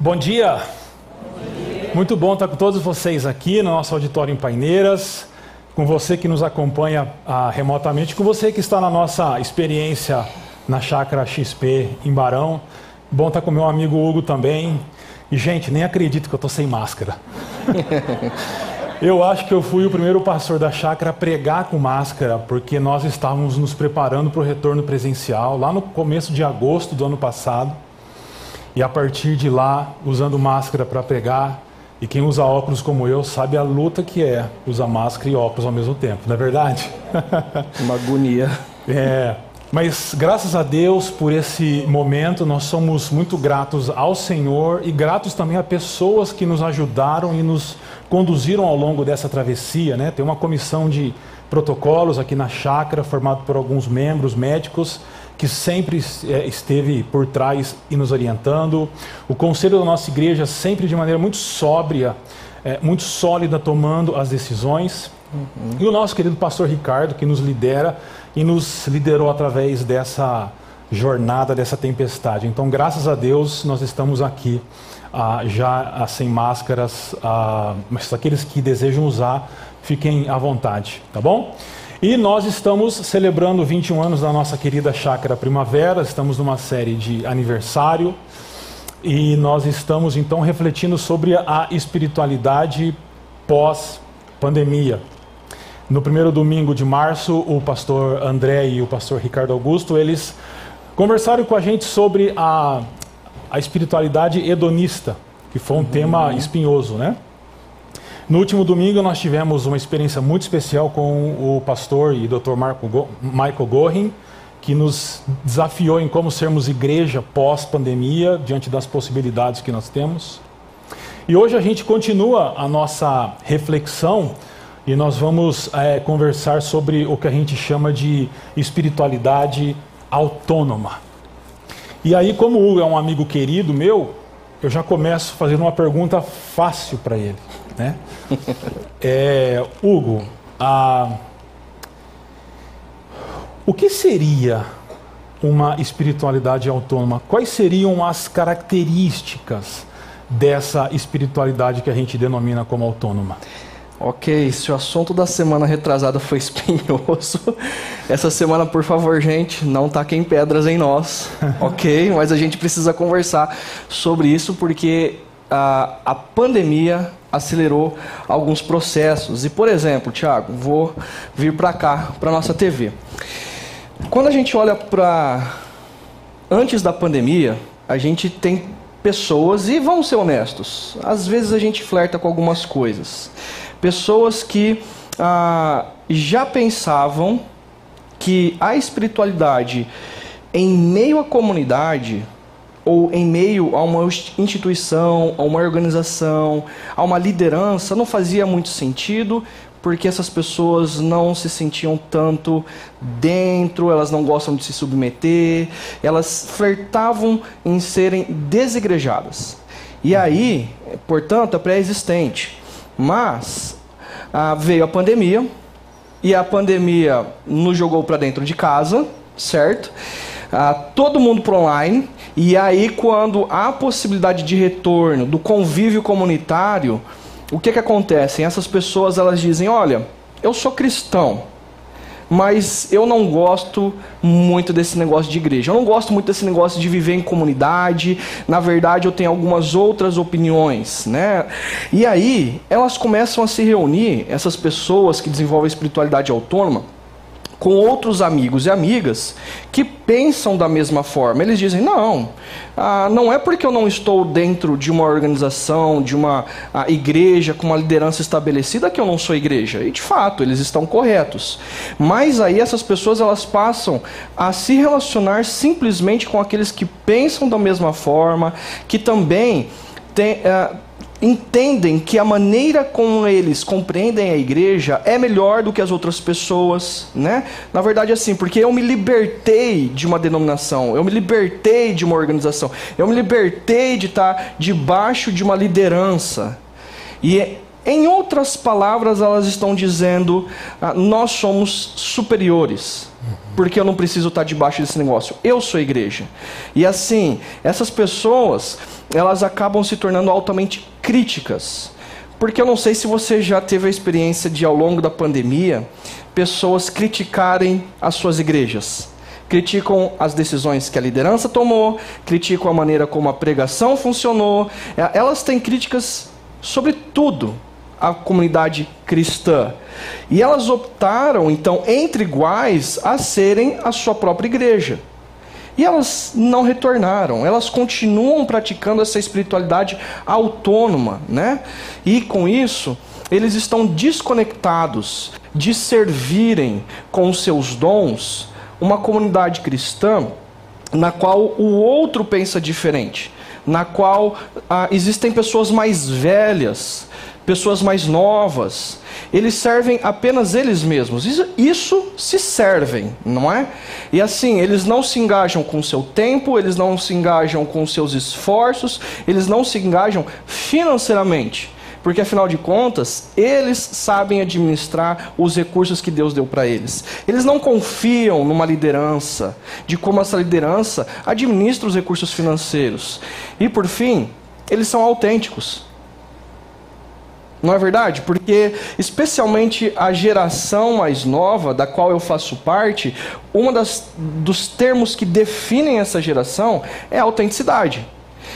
Bom dia. Muito bom estar com todos vocês aqui no nosso auditório em Paineiras, com você que nos acompanha ah, remotamente, com você que está na nossa experiência na Chácara XP em Barão. Bom estar com meu amigo Hugo também. E, gente, nem acredito que eu estou sem máscara. eu acho que eu fui o primeiro pastor da chácara a pregar com máscara, porque nós estávamos nos preparando para o retorno presencial, lá no começo de agosto do ano passado. E a partir de lá, usando máscara para pregar, e quem usa óculos como eu sabe a luta que é usar máscara e óculos ao mesmo tempo, não é verdade? Uma agonia. É, mas graças a Deus por esse momento, nós somos muito gratos ao Senhor e gratos também a pessoas que nos ajudaram e nos conduziram ao longo dessa travessia. Né? Tem uma comissão de protocolos aqui na chácara, formado por alguns membros médicos que sempre é, esteve por trás e nos orientando. O conselho da nossa igreja sempre de maneira muito sóbria, é, muito sólida, tomando as decisões. Uhum. E o nosso querido pastor Ricardo, que nos lidera e nos liderou através dessa jornada, dessa tempestade. Então, graças a Deus, nós estamos aqui ah, já ah, sem máscaras, ah, mas aqueles que desejam usar, fiquem à vontade, tá bom? E nós estamos celebrando 21 anos da nossa querida Chácara Primavera, estamos numa série de aniversário e nós estamos então refletindo sobre a espiritualidade pós-pandemia. No primeiro domingo de março, o pastor André e o pastor Ricardo Augusto, eles conversaram com a gente sobre a, a espiritualidade hedonista, que foi um uhum. tema espinhoso, né? No último domingo nós tivemos uma experiência muito especial com o pastor e Dr. Marco Michael Gorin, que nos desafiou em como sermos igreja pós-pandemia, diante das possibilidades que nós temos. E hoje a gente continua a nossa reflexão e nós vamos é, conversar sobre o que a gente chama de espiritualidade autônoma. E aí, como o Hugo é um amigo querido meu, eu já começo fazendo uma pergunta fácil para ele. Né? É, Hugo, a... o que seria uma espiritualidade autônoma? Quais seriam as características dessa espiritualidade que a gente denomina como autônoma? Ok, se o assunto da semana retrasada foi espinhoso, essa semana, por favor, gente, não taquem pedras em nós, ok? Mas a gente precisa conversar sobre isso porque a, a pandemia acelerou alguns processos. E, por exemplo, Tiago, vou vir para cá, para nossa TV. Quando a gente olha para antes da pandemia, a gente tem pessoas, e vamos ser honestos, às vezes a gente flerta com algumas coisas. Pessoas que ah, já pensavam que a espiritualidade em meio à comunidade ou em meio a uma instituição, a uma organização, a uma liderança, não fazia muito sentido, porque essas pessoas não se sentiam tanto dentro, elas não gostam de se submeter, elas flertavam em serem desigrejadas. E aí, portanto, é pré-existente. Mas ah, veio a pandemia, e a pandemia nos jogou para dentro de casa, certo? Ah, todo mundo para online, e aí, quando há possibilidade de retorno do convívio comunitário, o que, que acontece? Essas pessoas elas dizem: olha, eu sou cristão, mas eu não gosto muito desse negócio de igreja. Eu não gosto muito desse negócio de viver em comunidade. Na verdade, eu tenho algumas outras opiniões, né? E aí, elas começam a se reunir, essas pessoas que desenvolvem espiritualidade autônoma, com outros amigos e amigas que pensam da mesma forma. Eles dizem: não, ah, não é porque eu não estou dentro de uma organização, de uma ah, igreja com uma liderança estabelecida que eu não sou igreja. E de fato, eles estão corretos. Mas aí essas pessoas elas passam a se relacionar simplesmente com aqueles que pensam da mesma forma, que também têm. Ah, entendem que a maneira como eles compreendem a igreja é melhor do que as outras pessoas, né? Na verdade, assim, porque eu me libertei de uma denominação, eu me libertei de uma organização, eu me libertei de estar debaixo de uma liderança. E Em outras palavras, elas estão dizendo: ah, nós somos superiores, porque eu não preciso estar debaixo desse negócio. Eu sou igreja. E assim, essas pessoas, elas acabam se tornando altamente críticas. Porque eu não sei se você já teve a experiência de, ao longo da pandemia, pessoas criticarem as suas igrejas criticam as decisões que a liderança tomou, criticam a maneira como a pregação funcionou. É, elas têm críticas sobre tudo a comunidade cristã. E elas optaram, então, entre iguais, a serem a sua própria igreja. E elas não retornaram, elas continuam praticando essa espiritualidade autônoma, né? E com isso, eles estão desconectados de servirem com os seus dons uma comunidade cristã na qual o outro pensa diferente, na qual ah, existem pessoas mais velhas, pessoas mais novas. Eles servem apenas eles mesmos. Isso, isso se servem, não é? E assim, eles não se engajam com seu tempo, eles não se engajam com seus esforços, eles não se engajam financeiramente. Porque afinal de contas, eles sabem administrar os recursos que Deus deu para eles. Eles não confiam numa liderança, de como essa liderança administra os recursos financeiros. E por fim, eles são autênticos. Não é verdade? Porque, especialmente a geração mais nova, da qual eu faço parte, um dos termos que definem essa geração é a autenticidade.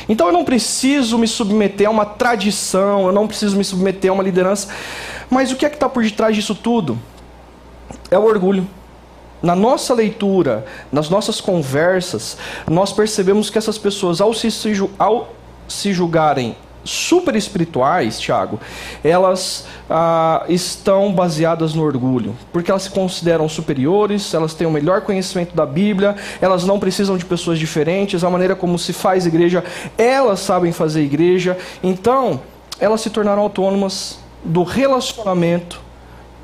Então eu não preciso me submeter a uma tradição, eu não preciso me submeter a uma liderança. Mas o que é que está por detrás disso tudo? É o orgulho. Na nossa leitura, nas nossas conversas, nós percebemos que essas pessoas, ao se, ao se julgarem super espirituais, Tiago, elas ah, estão baseadas no orgulho, porque elas se consideram superiores, elas têm o melhor conhecimento da Bíblia, elas não precisam de pessoas diferentes, a maneira como se faz igreja, elas sabem fazer igreja, então elas se tornaram autônomas do relacionamento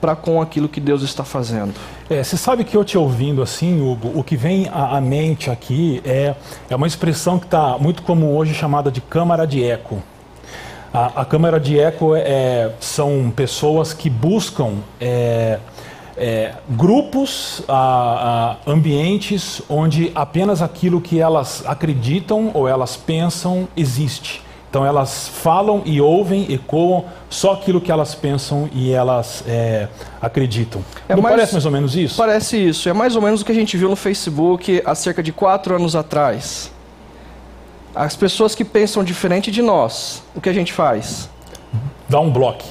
para com aquilo que Deus está fazendo. É, você sabe que eu te ouvindo assim, Hugo, o que vem à, mente aqui é, é uma expressão que está muito comum hoje chamada de câmara de eco. A, a câmara de eco é, é, são pessoas que buscam é, é, grupos, a, a, ambientes onde apenas aquilo que elas acreditam ou elas pensam existe. Então elas falam e ouvem, ecoam só aquilo que elas pensam e elas é, acreditam. É Não mais, parece mais ou menos isso? Parece isso. É mais ou menos o que a gente viu no Facebook há cerca de quatro anos atrás. As pessoas que pensam diferente de nós, o que a gente faz? Dá um bloco.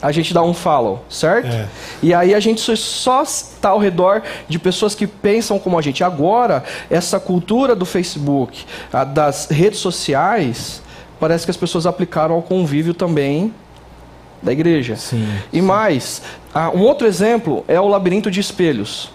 A gente dá um follow, certo? É. E aí a gente só está ao redor de pessoas que pensam como a gente. Agora, essa cultura do Facebook, das redes sociais, parece que as pessoas aplicaram ao convívio também da igreja. Sim, e sim. mais, um outro exemplo é o labirinto de espelhos.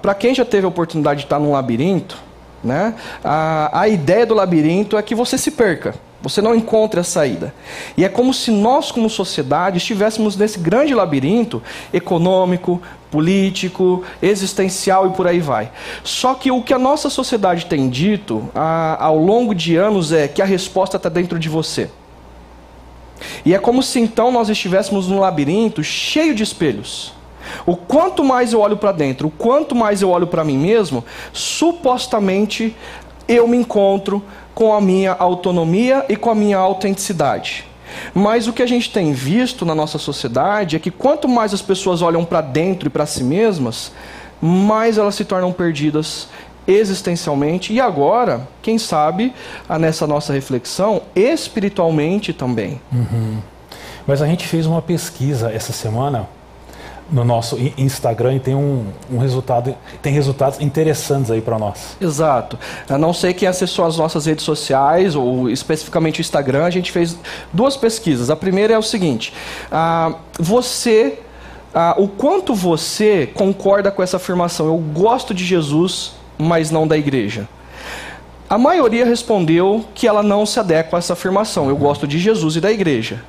Para quem já teve a oportunidade de estar num labirinto, né? A, a ideia do labirinto é que você se perca, você não encontre a saída. E é como se nós, como sociedade, estivéssemos nesse grande labirinto econômico, político, existencial e por aí vai. Só que o que a nossa sociedade tem dito a, ao longo de anos é que a resposta está dentro de você. E é como se então nós estivéssemos num labirinto cheio de espelhos. O quanto mais eu olho para dentro, o quanto mais eu olho para mim mesmo, supostamente eu me encontro com a minha autonomia e com a minha autenticidade. Mas o que a gente tem visto na nossa sociedade é que quanto mais as pessoas olham para dentro e para si mesmas, mais elas se tornam perdidas existencialmente e agora, quem sabe, nessa nossa reflexão, espiritualmente também. Uhum. Mas a gente fez uma pesquisa essa semana no nosso Instagram e tem um, um resultado, tem resultados interessantes aí para nós. Exato. A não sei quem acessou as nossas redes sociais ou especificamente o Instagram, a gente fez duas pesquisas. A primeira é o seguinte: ah, você, ah, o quanto você concorda com essa afirmação? Eu gosto de Jesus, mas não da igreja. A maioria respondeu que ela não se adequa a essa afirmação. Eu gosto de Jesus e da igreja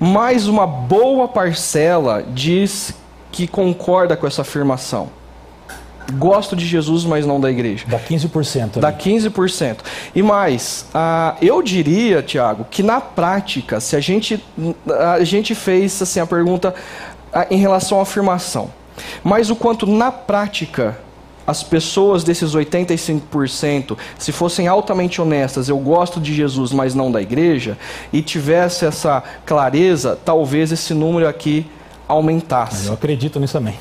mas uma boa parcela diz que concorda com essa afirmação. Gosto de Jesus, mas não da igreja. Dá 15%. Dá ali. 15%. E mais, ah, eu diria, Tiago, que na prática, se a gente, a gente fez assim, a pergunta ah, em relação à afirmação, mas o quanto na prática as pessoas desses 85%, se fossem altamente honestas, eu gosto de Jesus, mas não da igreja, e tivesse essa clareza, talvez esse número aqui aumentasse Eu acredito nisso também.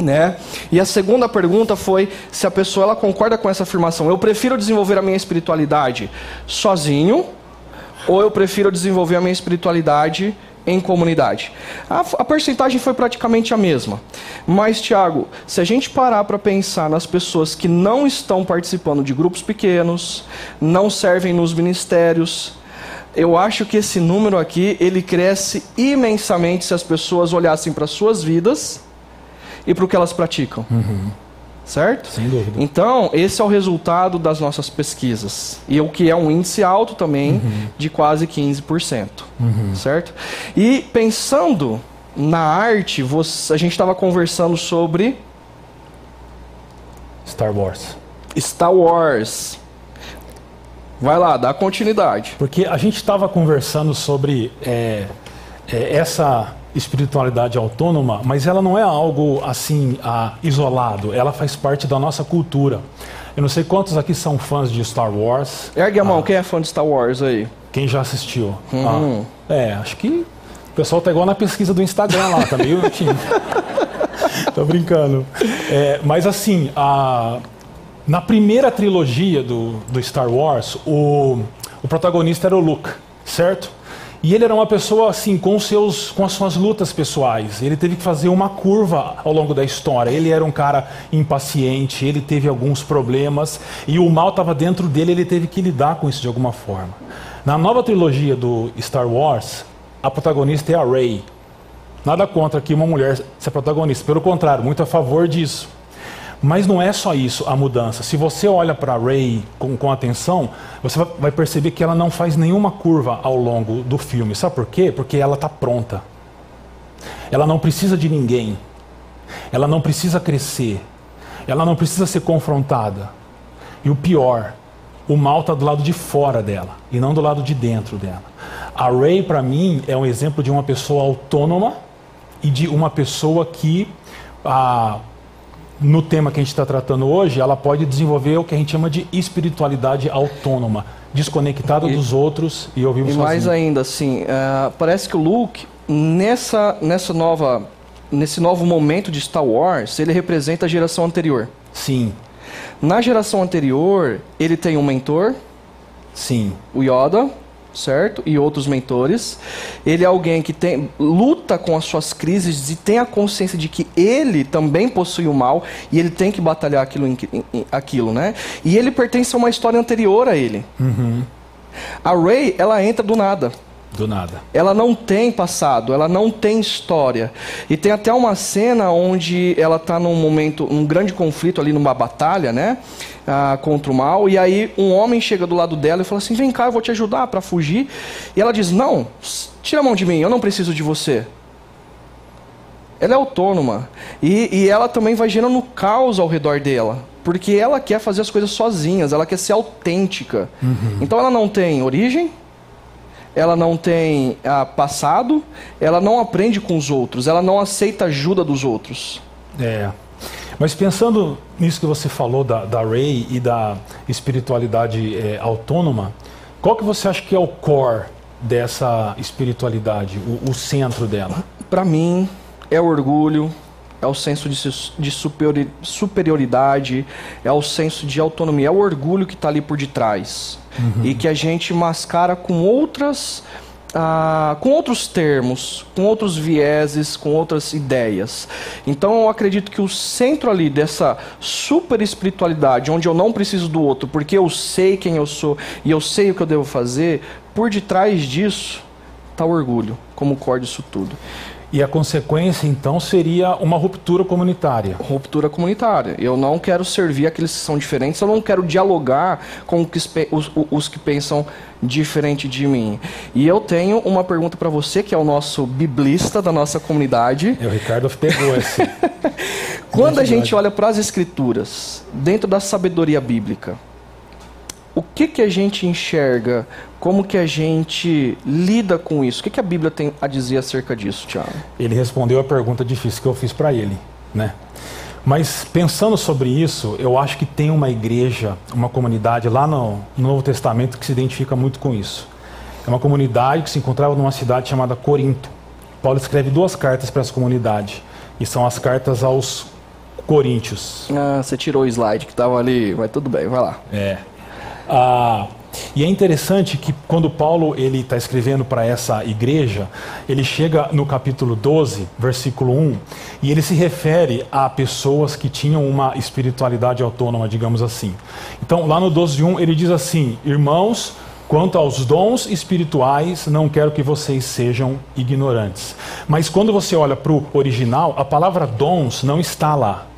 né? E a segunda pergunta foi se a pessoa ela concorda com essa afirmação. Eu prefiro desenvolver a minha espiritualidade sozinho ou eu prefiro desenvolver a minha espiritualidade em comunidade. A, a percentagem foi praticamente a mesma. Mas, Tiago, se a gente parar para pensar nas pessoas que não estão participando de grupos pequenos, não servem nos ministérios, eu acho que esse número aqui ele cresce imensamente se as pessoas olhassem para suas vidas e para o que elas praticam. Certo? Sem dúvida. Então, esse é o resultado das nossas pesquisas. E o que é um índice alto também, de quase 15%. Certo? E pensando na arte, você- a gente estava conversando sobre Star Wars. Star Wars. Vai lá, dá continuidade. Porque a gente estava conversando sobre é, é, essa espiritualidade autônoma, mas ela não é algo assim ah, isolado, ela faz parte da nossa cultura. Eu não sei quantos aqui são fãs de Star Wars, Ergue a mão, quem é fã de Star Wars aí? quem já assistiu. Uhum. Ah, é, acho que o pessoal tá igual na pesquisa do Instagram lá, tá meio. Tô brincando. É, mas assim, a- na primeira trilogia do, do Star Wars, o, o protagonista era o Luke, certo? E ele era uma pessoa assim com seus com as suas lutas pessoais. Ele teve que fazer uma curva ao longo da história. Ele era um cara impaciente, ele teve alguns problemas e o mal estava dentro dele, ele teve que lidar com isso de alguma forma. Na nova trilogia do Star Wars, a protagonista é a Rey. Nada contra que uma mulher seja protagonista, pelo contrário, muito a favor disso. Mas não é só isso a mudança. Se você olha para Ray com, com atenção, você vai- vai perceber que ela não faz nenhuma curva ao longo do filme. Sabe por quê? Porque ela está pronta. Ela não precisa de ninguém. Ela não precisa crescer. Ela não precisa ser confrontada. E o pior, o mal está do lado de fora dela e não do lado de dentro dela. A Ray, para mim, é um exemplo de uma pessoa autônoma e de uma pessoa que, ah, no tema que a gente está tratando hoje, ela pode desenvolver o que a gente chama de espiritualidade autônoma, desconectada E- dos outros e eu vivo E sozinho. mais ainda, assim, ah, parece que o Luke, nessa, nessa nova, nesse novo momento de Star Wars, ele representa a geração anterior. Sim, Na geração anterior, ele tem um mentor, sim, o Yoda, certo? E outros mentores. Ele é alguém que tem, luta com as suas crises e tem a consciência de que ele também possui o mal e ele tem que batalhar aquilo, em- em- aquilo né? E ele pertence a uma história anterior a ele. A Rey, ela entra do nada. Do nada. Ela não tem passado, ela não tem história. E tem até uma cena onde ela está num momento, num grande conflito ali, numa batalha, né? ah, contra o mal. E aí um homem chega do lado dela e fala assim: Vem cá, eu vou te ajudar para fugir. E ela diz: Não, tira a mão de mim, eu não preciso de você. Ela é autônoma. E, e ela também vai gerando caos ao redor dela. Porque ela quer fazer as coisas sozinhas, ela quer ser autêntica. Então ela não tem origem, ela não tem ah, passado, ela não aprende com os outros, ela não aceita ajuda dos outros. É. Mas pensando nisso que você falou da, da Ray e da espiritualidade é, autônoma, qual que você acha que é o core dessa espiritualidade, o, o centro dela? Para mim, é o orgulho, é o senso de, de superiori- superioridade, é o senso de autonomia, é o orgulho que está ali por detrás. E que a gente mascara com outras. ah, com outros termos, com outros vieses, com outras ideias. Então eu acredito que o centro ali dessa super espiritualidade, onde eu não preciso do outro, porque eu sei quem eu sou e eu sei o que eu devo fazer, por detrás disso está o orgulho, como core disso tudo. E a consequência, então, seria uma ruptura comunitária. Ruptura comunitária. Eu não quero servir aqueles que são diferentes, eu não quero dialogar com os, que- os- que pensam diferente de mim. E eu tenho uma pergunta para você, que é o nosso biblista da nossa comunidade. E o Ricardo pegou esse. Quando a gente olha para as escrituras, dentro da sabedoria bíblica, o que que a gente enxerga? Como que a gente lida com isso? O que que a Bíblia tem a dizer acerca disso, Tiago? Ele respondeu a pergunta difícil que eu fiz para ele, né? Mas pensando sobre isso, eu acho que tem uma igreja, uma comunidade lá no, Novo Testamento que se identifica muito com isso. É uma comunidade que se encontrava numa cidade chamada Corinto. Paulo escreve duas cartas para essa comunidade, e são as cartas aos Coríntios. Ah, você tirou o slide que estava ali, mas tudo bem, vai lá. É. Ah, e é interessante que quando Paulo ele está escrevendo para essa igreja, ele chega no capítulo 12, versículo 1, e ele se refere a pessoas que tinham uma espiritualidade autônoma, digamos assim. Então, lá no 12.1 ele diz assim: Irmãos, quanto aos dons espirituais, não quero que vocês sejam ignorantes. Mas quando você olha para o original, a palavra dons não está lá.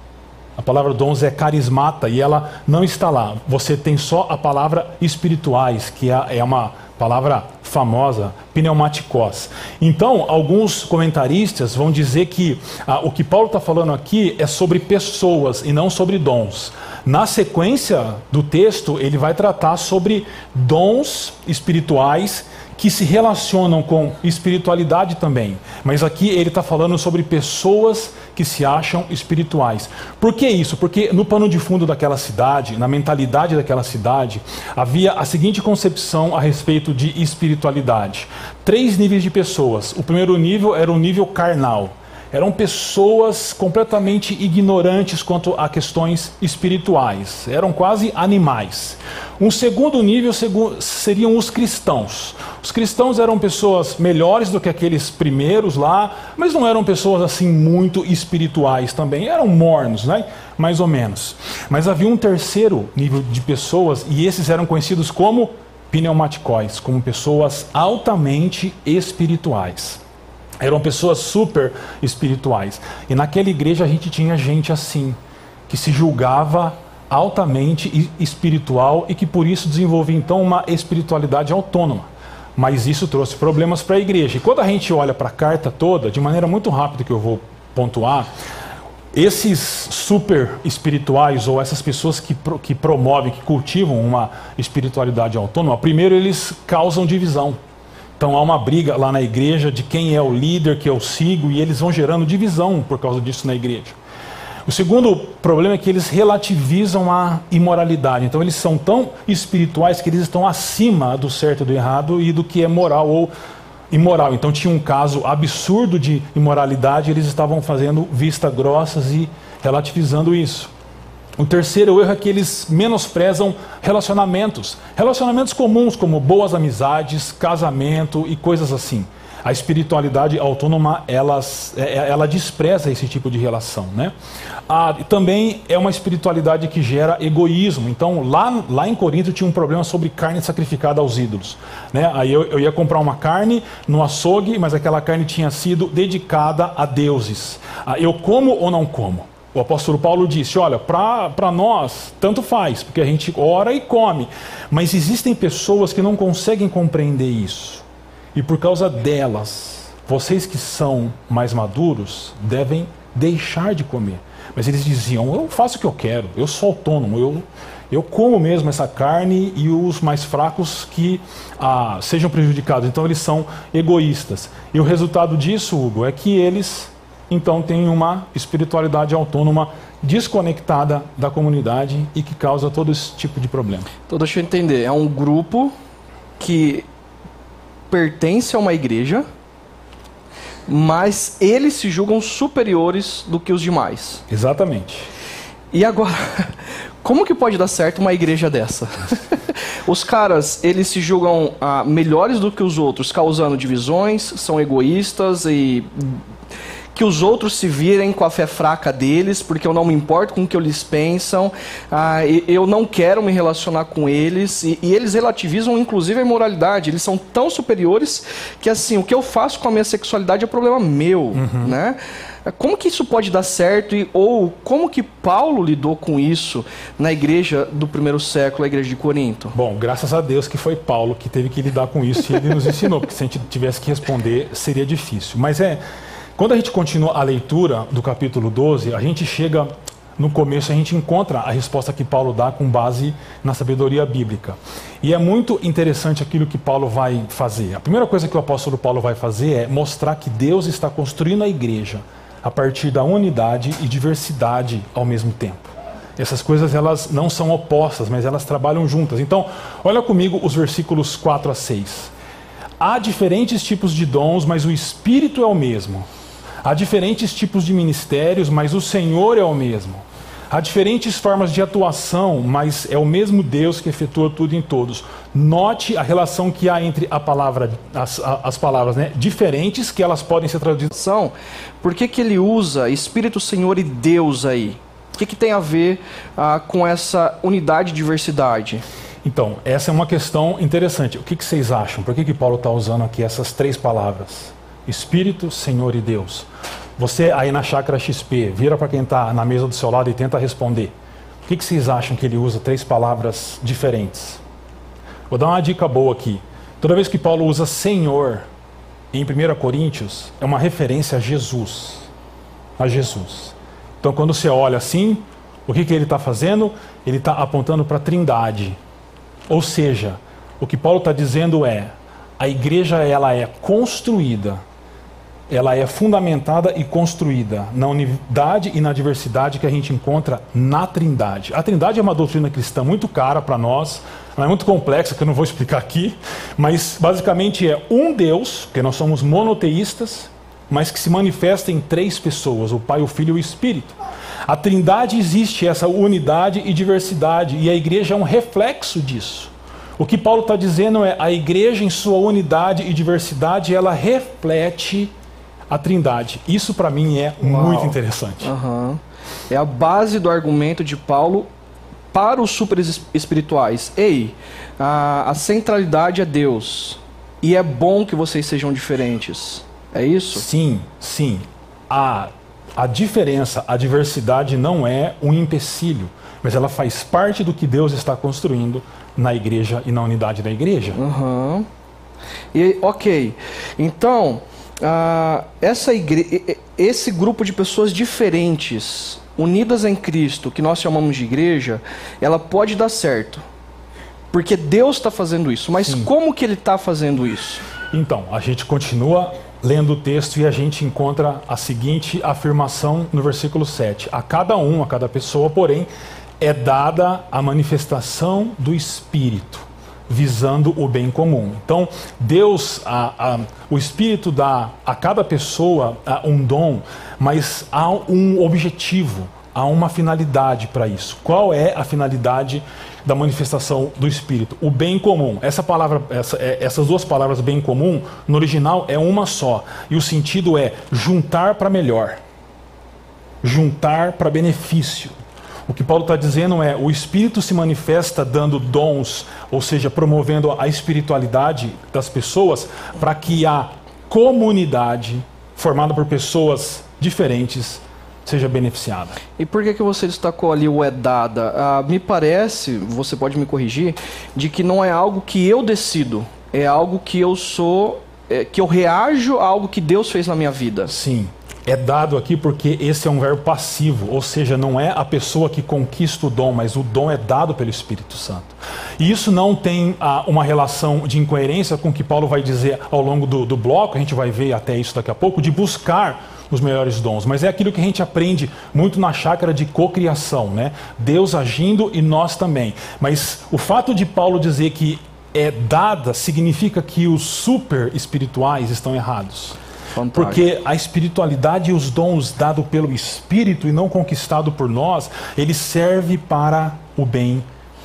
A palavra dons é carismata e ela não está lá. Você tem só a palavra espirituais, que é, é uma palavra famosa, pneumaticós. Então, alguns comentaristas vão dizer que ah, o que Paulo está falando aqui é sobre pessoas e não sobre dons. Na sequência do texto, ele vai tratar sobre dons espirituais que se relacionam com espiritualidade também. Mas aqui ele está falando sobre pessoas que se acham espirituais. Por que isso? Porque no pano de fundo daquela cidade, na mentalidade daquela cidade, havia a seguinte concepção a respeito de espiritualidade: três níveis de pessoas. O primeiro nível era o nível carnal eram pessoas completamente ignorantes quanto a questões espirituais, eram quase animais. Um segundo nível seriam os cristãos. Os cristãos eram pessoas melhores do que aqueles primeiros lá, mas não eram pessoas assim muito espirituais também, eram mornos, né? Mais ou menos. Mas havia um terceiro nível de pessoas e esses eram conhecidos como pneumaticóis, como pessoas altamente espirituais. Eram pessoas super espirituais. E naquela igreja a gente tinha gente assim, que se julgava altamente espiritual e que por isso desenvolvia então uma espiritualidade autônoma. Mas isso trouxe problemas para a igreja. E quando a gente olha para a carta toda, de maneira muito rápida que eu vou pontuar, esses super espirituais ou essas pessoas que, que promovem, que cultivam uma espiritualidade autônoma, primeiro eles causam divisão. Então há uma briga lá na igreja de quem é o líder que eu sigo e eles vão gerando divisão por causa disso na igreja. O segundo problema é que eles relativizam a imoralidade. Então eles são tão espirituais que eles estão acima do certo e do errado e do que é moral ou imoral. Então tinha um caso absurdo de imoralidade, eles estavam fazendo vista grossas e relativizando isso. O terceiro erro é que eles menosprezam relacionamentos. Relacionamentos comuns, como boas amizades, casamento e coisas assim. A espiritualidade autônoma, elas, é, é, ela despreza esse tipo de relação. Né? Ah, também é uma espiritualidade que gera egoísmo. Então, lá, lá em Corinto tinha um problema sobre carne sacrificada aos ídolos. Né? Aí eu, eu ia comprar uma carne no açougue, mas aquela carne tinha sido dedicada a deuses. Ah, eu como ou não como? O apóstolo Paulo disse: Olha, para nós, tanto faz, porque a gente ora e come. Mas existem pessoas que não conseguem compreender isso. E por causa delas, vocês que são mais maduros devem deixar de comer. Mas eles diziam: Eu faço o que eu quero, eu sou autônomo, eu, eu como mesmo essa carne e os mais fracos que ah, sejam prejudicados. Então eles são egoístas. E o resultado disso, Hugo, é que eles então tem uma espiritualidade autônoma desconectada da comunidade e que causa todo esse tipo de problema. Então deixa eu entender, é um grupo que pertence a uma igreja, mas eles se julgam superiores do que os demais. Exatamente. E agora, como que pode dar certo uma igreja dessa? os caras, eles se julgam ah, melhores do que os outros, causando divisões, são egoístas e que os outros se virem com a fé fraca deles, porque eu não me importo com o que eles pensam, ah, eu não quero me relacionar com eles, e, e, eles relativizam inclusive a imoralidade, eles são tão superiores que assim, o que eu faço com a minha sexualidade é problema meu, uhum. né? Como que isso pode dar certo e, ou como que Paulo lidou com isso na igreja do primeiro século, a igreja de Corinto? Bom, graças a Deus que foi Paulo que teve que lidar com isso e ele nos ensinou, porque se a gente tivesse que responder seria difícil. Mas é Quando a gente continua a leitura do capítulo 12, a gente chega no começo, a gente encontra a resposta que Paulo dá com base na sabedoria bíblica. E é muito interessante aquilo que Paulo vai fazer. A primeira coisa que o apóstolo Paulo vai fazer é mostrar que Deus está construindo a igreja a partir da unidade e diversidade ao mesmo tempo. Essas coisas elas não são opostas, mas elas trabalham juntas. Então, olha comigo os versículos 4 a 6. Há diferentes tipos de dons, mas o Espírito é o mesmo. Há diferentes tipos de ministérios, mas o Senhor é o mesmo. Há diferentes formas de atuação, mas é o mesmo Deus que efetua tudo em todos. Note a relação que há entre a palavra, as, as palavras né, diferentes que elas podem ser traduzidas. Por que, que ele usa Espírito, Senhor e Deus aí? O que, que tem a ver ah, com essa unidade e diversidade? Então, essa é uma questão interessante. O que, que vocês acham? Por que, que Paulo está usando aqui essas três palavras? Espírito, Senhor e Deus. Você aí na chácara XP, vira para quem está na mesa do seu lado e tenta responder. O que, que vocês acham que ele usa três palavras diferentes? Vou dar uma dica boa aqui. Toda vez que Paulo usa Senhor em 1 Coríntios, é uma referência a Jesus. A Jesus. Então, quando você olha assim, o que, que ele está fazendo? Ele está apontando para a Trindade. Ou seja, o que Paulo está dizendo é: a igreja ela é construída, ela é fundamentada e construída na unidade e na diversidade que a gente encontra na Trindade. A Trindade é uma doutrina cristã muito cara para nós, ela é muito complexa, que eu não vou explicar aqui, mas basicamente é um Deus, porque nós somos monoteístas, mas que se manifesta em três pessoas: o Pai, o Filho e o Espírito. A Trindade existe essa unidade e diversidade, e a igreja é um reflexo disso. O que Paulo está dizendo é a igreja em sua unidade e diversidade, ela reflete a Trindade. Isso para mim é Uau. muito interessante. Uhum. É a base do argumento de Paulo para os super espirituais. Ei, a, a centralidade é Deus. E é bom que vocês sejam diferentes. É isso? Sim, sim. A, a diferença, a diversidade não é um empecilho, mas ela faz parte do que Deus está construindo na igreja e na unidade da igreja. Uhum. E, ok. Então, uh, essa igre... esse grupo de pessoas diferentes, unidas em Cristo, que nós chamamos de igreja, ela pode dar certo. Porque Deus está fazendo isso. Mas Sim. como que Ele está fazendo isso? Então, a gente continua lendo o texto e a gente encontra a seguinte afirmação no versículo 7. A cada um, a cada pessoa, porém, é dada a manifestação do Espírito, visando o bem comum. Então, Deus, a, a, o Espírito dá a cada pessoa a, um dom, mas há um objetivo, há uma finalidade para isso. Qual é a finalidade da manifestação do Espírito? O bem comum. Essa palavra, essa, é, essas duas palavras bem comum, no original é uma só. E o sentido é juntar para melhor. Juntar para benefício. O que Paulo está dizendo é: o Espírito se manifesta dando dons, ou seja, promovendo a espiritualidade das pessoas, para que a comunidade, formada por pessoas diferentes, seja beneficiada. E por que, que você destacou ali o é dada? Ah, me parece, você pode me corrigir, de que não é algo que eu decido, é algo que eu sou, é, que eu reajo a algo que Deus fez na minha vida. Sim. É dado aqui porque esse é um verbo passivo, ou seja, não é a pessoa que conquista o dom, mas o dom é dado pelo Espírito Santo. E isso não tem ah, uma relação de incoerência com o que Paulo vai dizer ao longo do, do bloco, a gente vai ver até isso daqui a pouco, de buscar os melhores dons, mas é aquilo que a gente aprende muito na chácara de cocriação, né? Deus agindo e nós também. Mas o fato de Paulo dizer que é dada significa que os super espirituais estão errados. Fantástico. Porque a espiritualidade e os dons dados pelo Espírito e não conquistado por nós, ele serve para o bem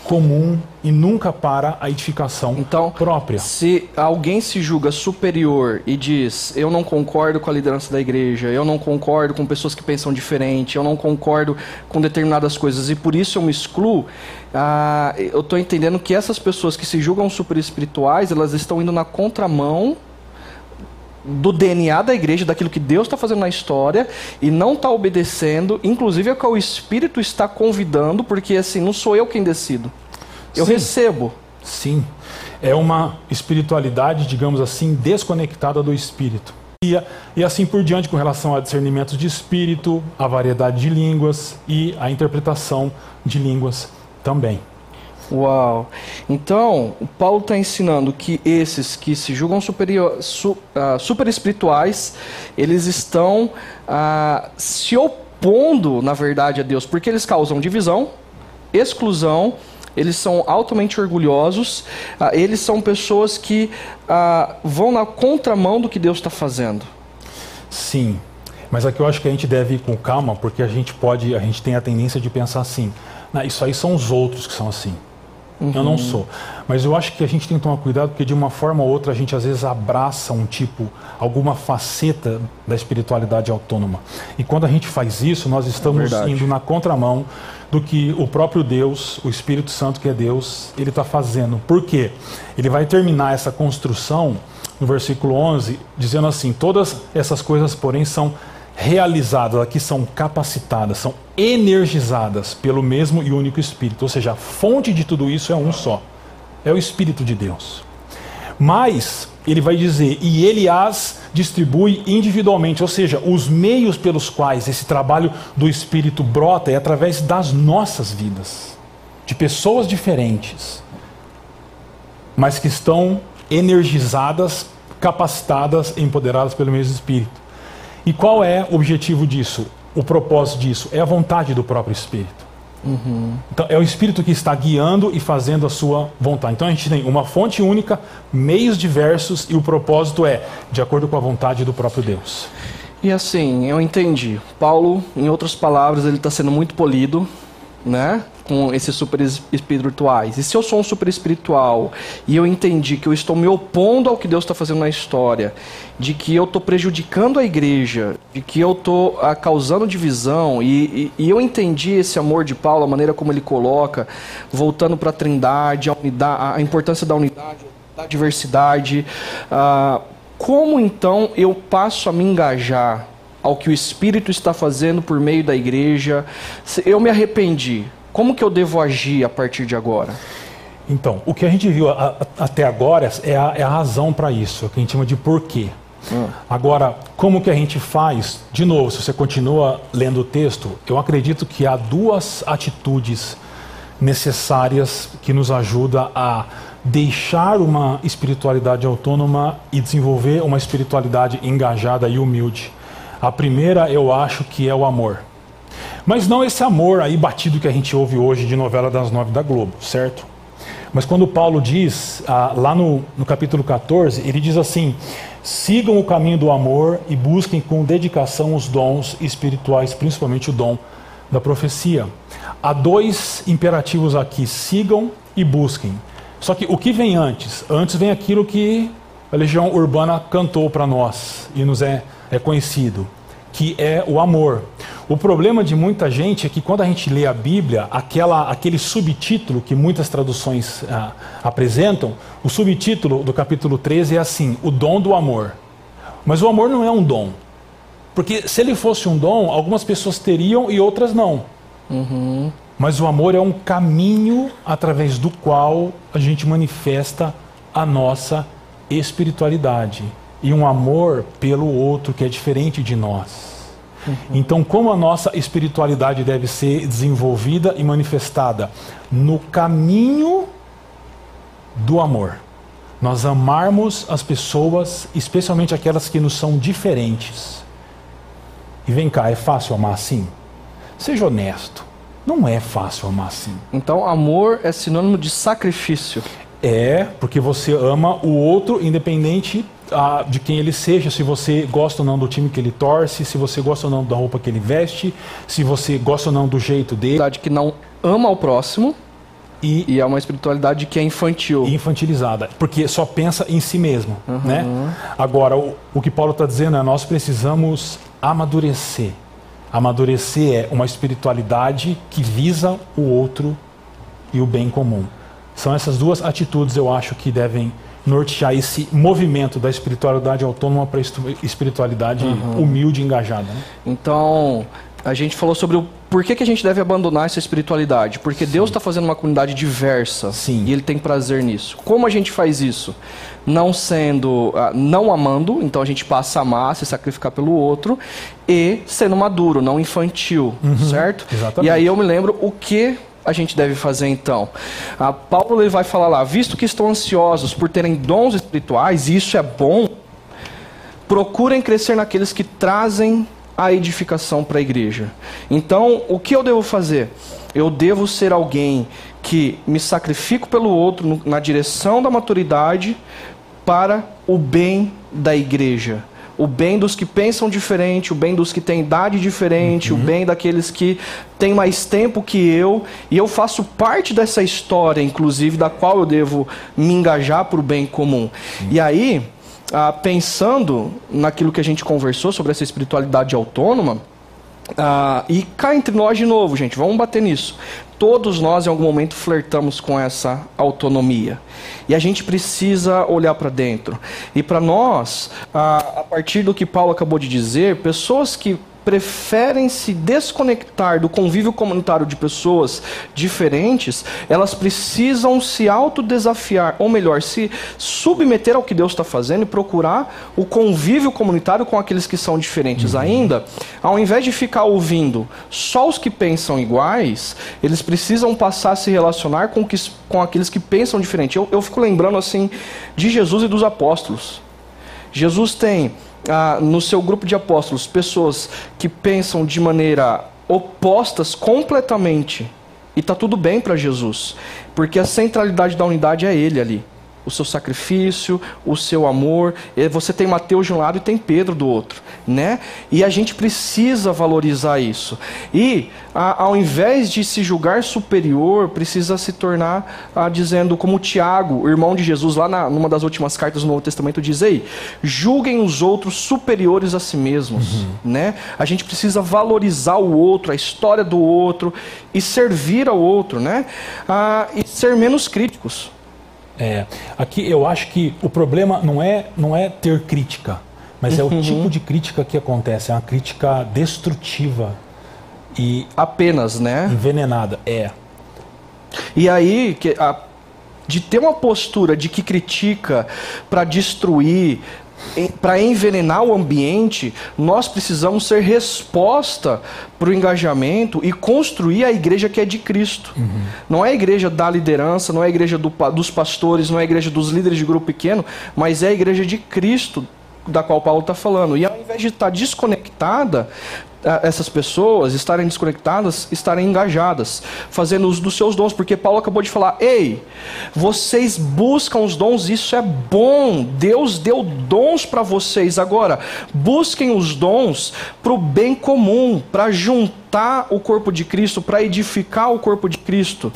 comum e nunca para a edificação então, própria. Se alguém se julga superior e diz: Eu não concordo com a liderança da igreja, eu não concordo com pessoas que pensam diferente, eu não concordo com determinadas coisas e por isso eu me excluo, ah, eu estou entendendo que essas pessoas que se julgam super espirituais, elas estão indo na contramão do DNA da igreja, daquilo que Deus está fazendo na história e não está obedecendo, inclusive é o que o Espírito está convidando, porque assim, não sou eu quem decido. Eu Sim. recebo. Sim. É uma espiritualidade, digamos assim, desconectada do Espírito. e assim por diante com relação a discernimento de espírito, a variedade de línguas e a interpretação de línguas também. Uau! Então, Paulo está ensinando que esses que se julgam superior, su, uh, super espirituais, eles estão uh, se opondo, na verdade, a Deus, porque eles causam divisão, exclusão, eles são altamente orgulhosos, uh, eles são pessoas que vão na contramão do que Deus está fazendo. Sim, mas aqui eu acho que a gente deve ir com calma, porque a gente pode, a gente tem a tendência de pensar assim, isso aí são os outros que são assim. Uhum. Eu não sou. Mas eu acho que a gente tem que tomar cuidado porque de uma forma ou outra a gente às vezes abraça um tipo, alguma faceta da espiritualidade autônoma. E quando a gente faz isso, nós estamos indo na contramão do que o próprio Deus, o Espírito Santo que é Deus, ele está fazendo. Por quê? Ele vai terminar essa construção no versículo 11 dizendo assim: todas essas coisas, porém, são realizadas, aqui são capacitadas, são energizadas pelo mesmo e único Espírito. Ou seja, a fonte de tudo isso é um só: é o Espírito de Deus. Mas ele vai dizer, e ele as distribui individualmente, ou seja, os meios pelos quais esse trabalho do Espírito brota é através das nossas vidas, de pessoas diferentes, mas que estão energizadas, capacitadas, empoderadas pelo mesmo Espírito. E qual é o objetivo disso? O propósito disso? É a vontade do próprio Espírito. Uhum. Então, é o Espírito que está guiando e fazendo a sua vontade. Então, a gente tem uma fonte única, meios diversos e o propósito é de acordo com a vontade do próprio Deus. E assim, eu entendi. Paulo, em outras palavras, ele está sendo muito polido, né? com esses super espirituais. E se eu sou um super espiritual e eu entendi que eu estou me opondo ao que Deus está fazendo na história, de que eu estou prejudicando a igreja, de que eu estou ah, causando divisão, e, e, e, eu entendi esse amor de Paulo, a maneira como ele coloca, voltando para a trindade, a, importância da unidade, da diversidade. Ah, como então eu passo a me engajar ao que o Espírito está fazendo por meio da igreja? Eu me arrependi. Como que eu devo agir a partir de agora? Então, o que a gente viu a, a, até agora é a, é a razão para isso, o que a gente chama de porquê. Hum. Agora, como que a gente faz? De novo, se você continua lendo o texto, eu acredito que há duas atitudes necessárias que nos ajudam a deixar uma espiritualidade autônoma e desenvolver uma espiritualidade engajada e humilde. A primeira, eu acho que é o amor. Mas não esse amor aí batido que a gente ouve hoje de novela das nove da Globo, certo? Mas quando Paulo diz, ah, lá no, no capítulo 14, ele diz assim: sigam o caminho do amor e busquem com dedicação os dons espirituais, principalmente o dom da profecia. Há dois imperativos aqui: sigam e busquem. Só que o que vem antes? Antes vem aquilo que a Legião Urbana cantou para nós e nos é, é conhecido, que é o amor. O problema de muita gente é que quando a gente lê a Bíblia, aquela, aquele subtítulo que muitas traduções ah, apresentam, o subtítulo do capítulo 13 é assim: o dom do amor. Mas o amor não é um dom. Porque se ele fosse um dom, algumas pessoas teriam e outras não. Uhum. Mas o amor é um caminho através do qual a gente manifesta a nossa espiritualidade. E um amor pelo outro que é diferente de nós. Uhum. Então, como a nossa espiritualidade deve ser desenvolvida e manifestada? No caminho do amor. Nós amarmos as pessoas, especialmente aquelas que nos são diferentes. E vem cá, é fácil amar assim? Seja honesto. Não é fácil amar assim. Então, amor é sinônimo de sacrifício. É, porque você ama o outro independente ah, de quem ele seja, se você gosta ou não do time que ele torce, se você gosta ou não da roupa que ele veste, se você gosta ou não do jeito dele. Que não ama o próximo e, e é uma espiritualidade que é infantil. Infantilizada, porque só pensa em si mesmo. Uhum. Né? Agora, o, o que Paulo está dizendo é nós precisamos amadurecer. Amadurecer é uma espiritualidade que visa o outro e o bem comum. São essas duas atitudes, eu acho, que devem nortear esse movimento da espiritualidade autônoma para a espiritualidade uhum. humilde e engajada. Né? Então, a gente falou sobre o por que, que a gente deve abandonar essa espiritualidade? Porque Sim. Deus está fazendo uma comunidade diversa Sim. e Ele tem prazer nisso. Como a gente faz isso? Não sendo, uh, não amando, então a gente passa a amar, se sacrificar pelo outro, e sendo maduro, não infantil, uhum. certo? Exatamente. E aí eu me lembro o que a gente deve fazer então? A Paulo ele vai falar lá, visto que estão ansiosos por terem dons espirituais, e isso é bom, procurem crescer naqueles que trazem a edificação para a igreja. Então, o que eu devo fazer? Eu devo ser alguém que me sacrifico pelo outro na direção da maturidade para o bem da igreja. O bem dos que pensam diferente, o bem dos que têm idade diferente, uhum. o bem daqueles que têm mais tempo que eu. E eu faço parte dessa história, inclusive, da qual eu devo me engajar para o bem comum. Uhum. E aí, ah, pensando naquilo que a gente conversou sobre essa espiritualidade autônoma, ah, e cá entre nós de novo, gente, vamos bater nisso. Todos nós em algum momento flertamos com essa autonomia. E a gente precisa olhar para dentro. E para nós, ah, a partir do que Paulo acabou de dizer, pessoas que preferem se desconectar do convívio comunitário de pessoas diferentes, elas precisam se autodesafiar, ou melhor, se submeter ao que Deus está fazendo e procurar o convívio comunitário com aqueles que são diferentes uhum. ainda, ao invés de ficar ouvindo só os que pensam iguais, eles precisam passar a se relacionar com, que, com aqueles que pensam diferente. Eu, eu fico lembrando assim de Jesus e dos apóstolos. Jesus tem ah, no seu grupo de apóstolos pessoas que pensam de maneira opostas completamente. E está tudo bem para Jesus, porque a centralidade da unidade é Ele ali o seu sacrifício, o seu amor. Você tem Mateus de um lado e tem Pedro do outro, né? E a gente precisa valorizar isso. E a, ao invés de se julgar superior, precisa se tornar a, dizendo como Tiago, o irmão de Jesus, lá na, numa das últimas cartas do Novo Testamento diz aí, julguem os outros superiores a si mesmos, uhum. né? A gente precisa valorizar o outro, a história do outro e servir ao outro, né? Ah, e ser menos críticos. É, aqui eu acho que o problema não é, não é ter crítica, mas uhum. é o uhum. tipo de crítica que acontece, é uma crítica destrutiva e apenas, né? Envenenada, é. E aí que a, de ter uma postura de que critica para destruir, para envenenar o ambiente, nós precisamos ser resposta para o engajamento e construir a igreja que é de Cristo. Uhum. Não é a igreja da liderança, não é a igreja do, dos pastores, não é a igreja dos líderes de grupo pequeno, mas é a igreja de Cristo da qual Paulo está falando. E ao invés de estar tá desconectada, essas pessoas estarem desconectadas, estarem engajadas, fazendo uso dos seus dons, porque Paulo acabou de falar: ei, vocês buscam os dons, isso é bom, Deus deu dons para vocês. Agora, busquem os dons para o bem comum, para juntar o corpo de Cristo, para edificar o corpo de Cristo.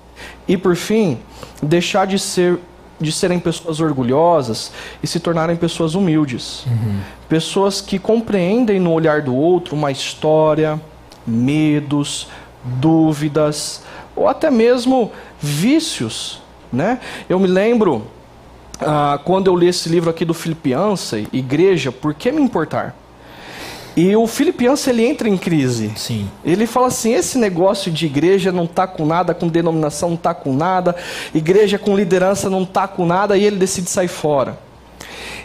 E por fim, deixar de ser de serem pessoas orgulhosas e se tornarem pessoas humildes. Uhum. Pessoas que compreendem no olhar do outro uma história, medos, dúvidas ou até mesmo vícios. Né? Eu me lembro ah, quando eu li esse livro aqui do Filipiança, Igreja, Por que me importar? E o Filipiança ele entra em crise. Sim. Ele fala assim: esse negócio de igreja não tá com nada, com denominação não tá com nada, igreja com liderança não tá com nada, e ele decide sair fora.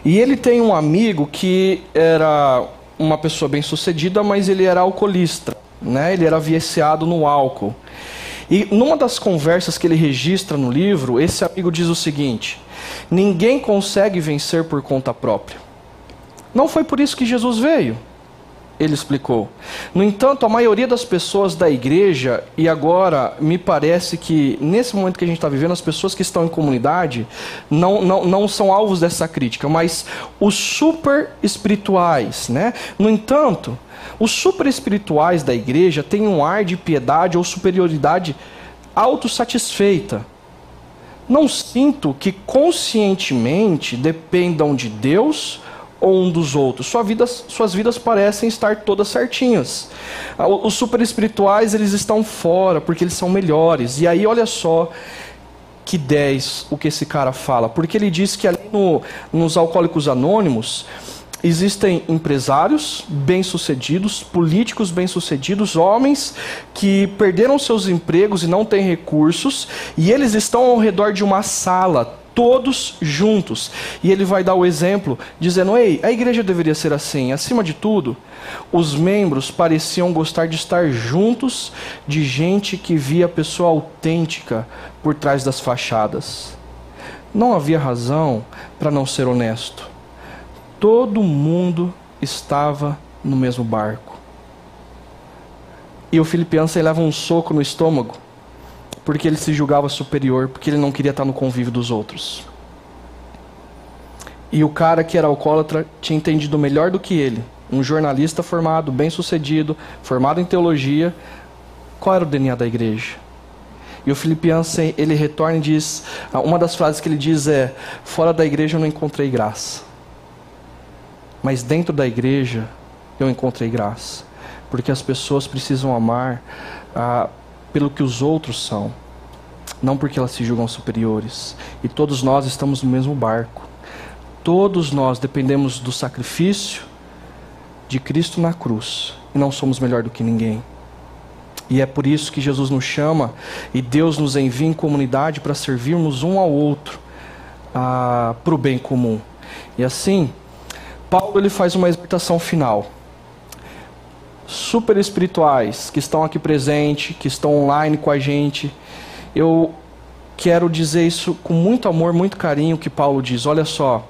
E ele tem um amigo que era uma pessoa bem sucedida, mas ele era alcoolista, né? Ele era viciado no álcool. E numa das conversas que ele registra no livro, esse amigo diz o seguinte: ninguém consegue vencer por conta própria. Não foi por isso que Jesus veio ele explicou. No entanto, a maioria das pessoas da igreja, e agora me parece que nesse momento que a gente está vivendo, as pessoas que estão em comunidade não, não, não são alvos dessa crítica, mas os super espirituais. Né? No entanto, os super espirituais da igreja têm um ar de piedade ou superioridade autossatisfeita. Não sinto que conscientemente dependam de Deus um dos outros. Sua vida, suas vidas parecem estar todas certinhas. Ah, os super espirituais eles estão fora porque eles são melhores. E aí olha só que 10 o que esse cara fala, porque ele diz que ali no, nos alcoólicos anônimos existem empresários bem-sucedidos, políticos bem-sucedidos, homens que perderam seus empregos e não têm recursos, e eles estão ao redor de uma sala, todos juntos. E ele vai dar o exemplo, dizendo: Ei, a igreja deveria ser assim. Acima de tudo, os membros pareciam gostar de estar juntos de gente que via a pessoa autêntica por trás das fachadas. Não havia razão para não ser honesto todo mundo estava no mesmo barco. E o Filipense leva um soco no estômago, porque ele se julgava superior, porque ele não queria estar no convívio dos outros. E o cara que era alcoólatra tinha entendido melhor do que ele, um jornalista formado, bem-sucedido, formado em teologia, qual era o DNA da igreja. E o Filipense, ele retorna e diz, uma das frases que ele diz é: "Fora da igreja eu não encontrei graça" mas dentro da igreja eu encontrei graça, porque as pessoas precisam amar ah, pelo que os outros são, não porque elas se julgam superiores. E todos nós estamos no mesmo barco. Todos nós dependemos do sacrifício de Cristo na cruz e não somos melhor do que ninguém. E é por isso que Jesus nos chama e Deus nos envia em comunidade para servirmos um ao outro ah, para o bem comum. E assim, Paulo ele faz uma exortação final. Super espirituais que estão aqui presentes, que estão online com a gente. Eu quero dizer isso com muito amor, muito carinho que Paulo diz. Olha só.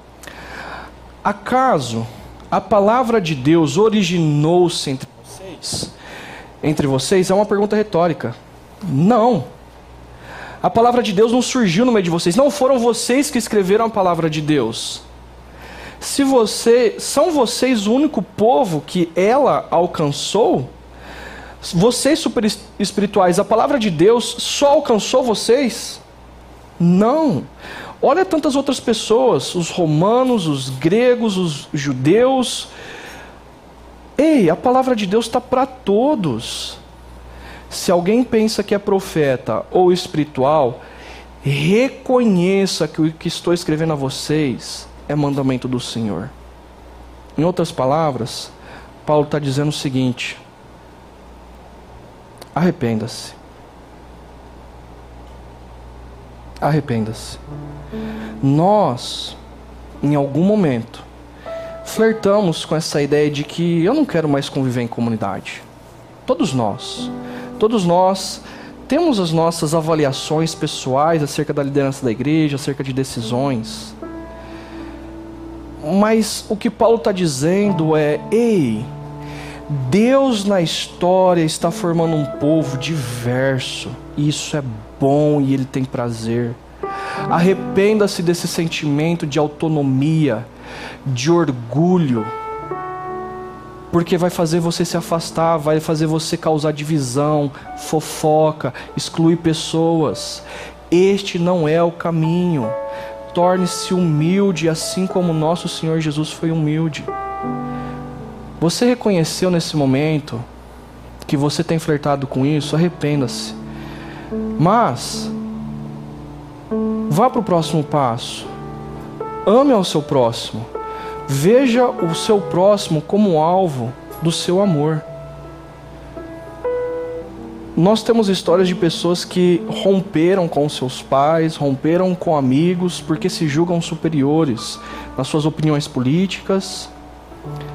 Acaso a palavra de Deus originou-se entre vocês? Entre vocês é uma pergunta retórica. Não. A palavra de Deus não surgiu no meio de vocês. Não foram vocês que escreveram a palavra de Deus. Se você, são vocês o único povo que ela alcançou, vocês super espirituais, a palavra de Deus só alcançou vocês? Não. Olha tantas outras pessoas, os romanos, os gregos, os judeus. Ei, a palavra de Deus está para todos. Se alguém pensa que é profeta ou espiritual, reconheça que o que estou escrevendo a vocês é mandamento do Senhor. Em outras palavras, Paulo está dizendo o seguinte: arrependa-se. Arrependa-se. Nós, em algum momento, flertamos com essa ideia de que eu não quero mais conviver em comunidade. Todos nós. Todos nós temos as nossas avaliações pessoais acerca da liderança da igreja, acerca de decisões. Mas o que Paulo está dizendo é: ei, Deus na história está formando um povo diverso, e isso é bom e ele tem prazer. Arrependa-se desse sentimento de autonomia, de orgulho, porque vai fazer você se afastar, vai fazer você causar divisão, fofoca, excluir pessoas. Este não é o caminho torne-se humilde, assim como nosso Senhor Jesus foi humilde. Você reconheceu nesse momento que você tem flertado com isso? Arrependa-se. Mas, vá para o próximo passo. Ame ao seu próximo. Veja o seu próximo como alvo do seu amor. Nós temos histórias de pessoas que romperam com seus pais, romperam com amigos, porque se julgam superiores nas suas opiniões políticas,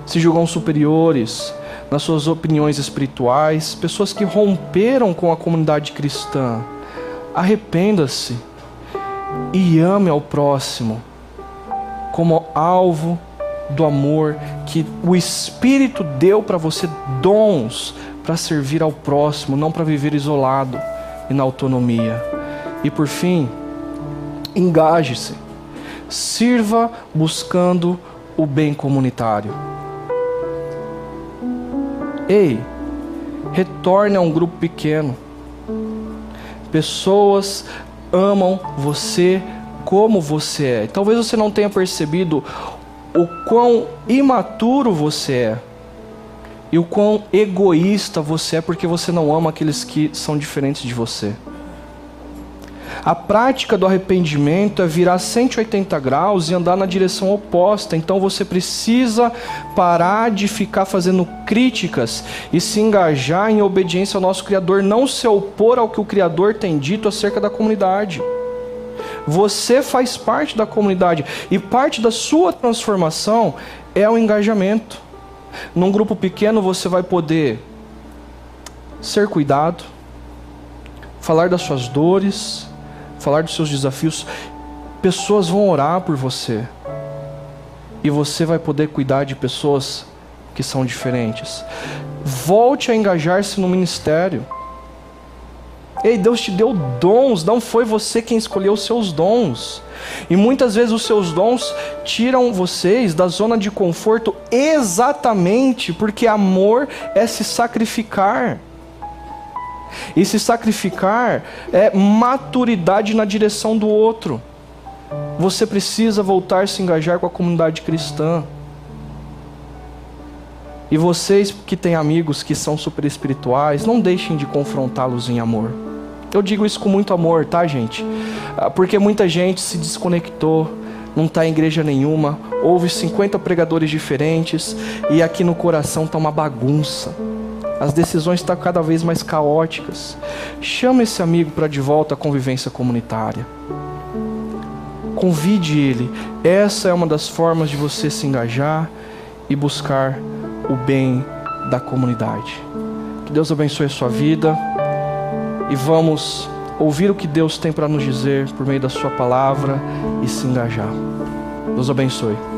se julgam superiores nas suas opiniões espirituais, pessoas que romperam com a comunidade cristã. Arrependa-se e ame ao próximo como alvo do amor que o Espírito deu para você dons para servir ao próximo, não para viver isolado e na autonomia. E por fim, engaje-se. Sirva buscando o bem comunitário. Ei, retorne a um grupo pequeno. Pessoas amam você como você é. Talvez você não tenha percebido o quão imaturo você é e o quão egoísta você é porque você não ama aqueles que são diferentes de você. A prática do arrependimento é virar 180 graus e andar na direção oposta. Então você precisa parar de ficar fazendo críticas e se engajar em obediência ao nosso Criador, não se opor ao que o Criador tem dito acerca da comunidade. Você faz parte da comunidade e parte da sua transformação é o engajamento. Num grupo pequeno você vai poder ser cuidado, falar das suas dores, falar dos seus desafios. Pessoas vão orar por você. E você vai poder cuidar de pessoas que são diferentes. Volte a engajar-se no ministério. Ei, Deus te deu dons, não foi você quem escolheu os seus dons. E muitas vezes os seus dons tiram vocês da zona de conforto exatamente porque amor é se sacrificar. E se sacrificar é maturidade na direção do outro. Você precisa voltar a se engajar com a comunidade cristã. E vocês que têm amigos que são super espirituais, não deixem de confrontá-los em amor. Eu digo isso com muito amor, tá, gente? Ah, porque muita gente se desconectou, não está em igreja nenhuma, ouve 50 pregadores diferentes e aqui no coração está uma bagunça. As decisões estão cada vez mais caóticas. Chama esse amigo para de volta à convivência comunitária. Convide ele. Essa é uma das formas de você se engajar e buscar o bem da comunidade. Que Deus abençoe a sua vida e vamos ouvir o que Deus tem para nos dizer por meio da Sua palavra e se engajar. Deus abençoe.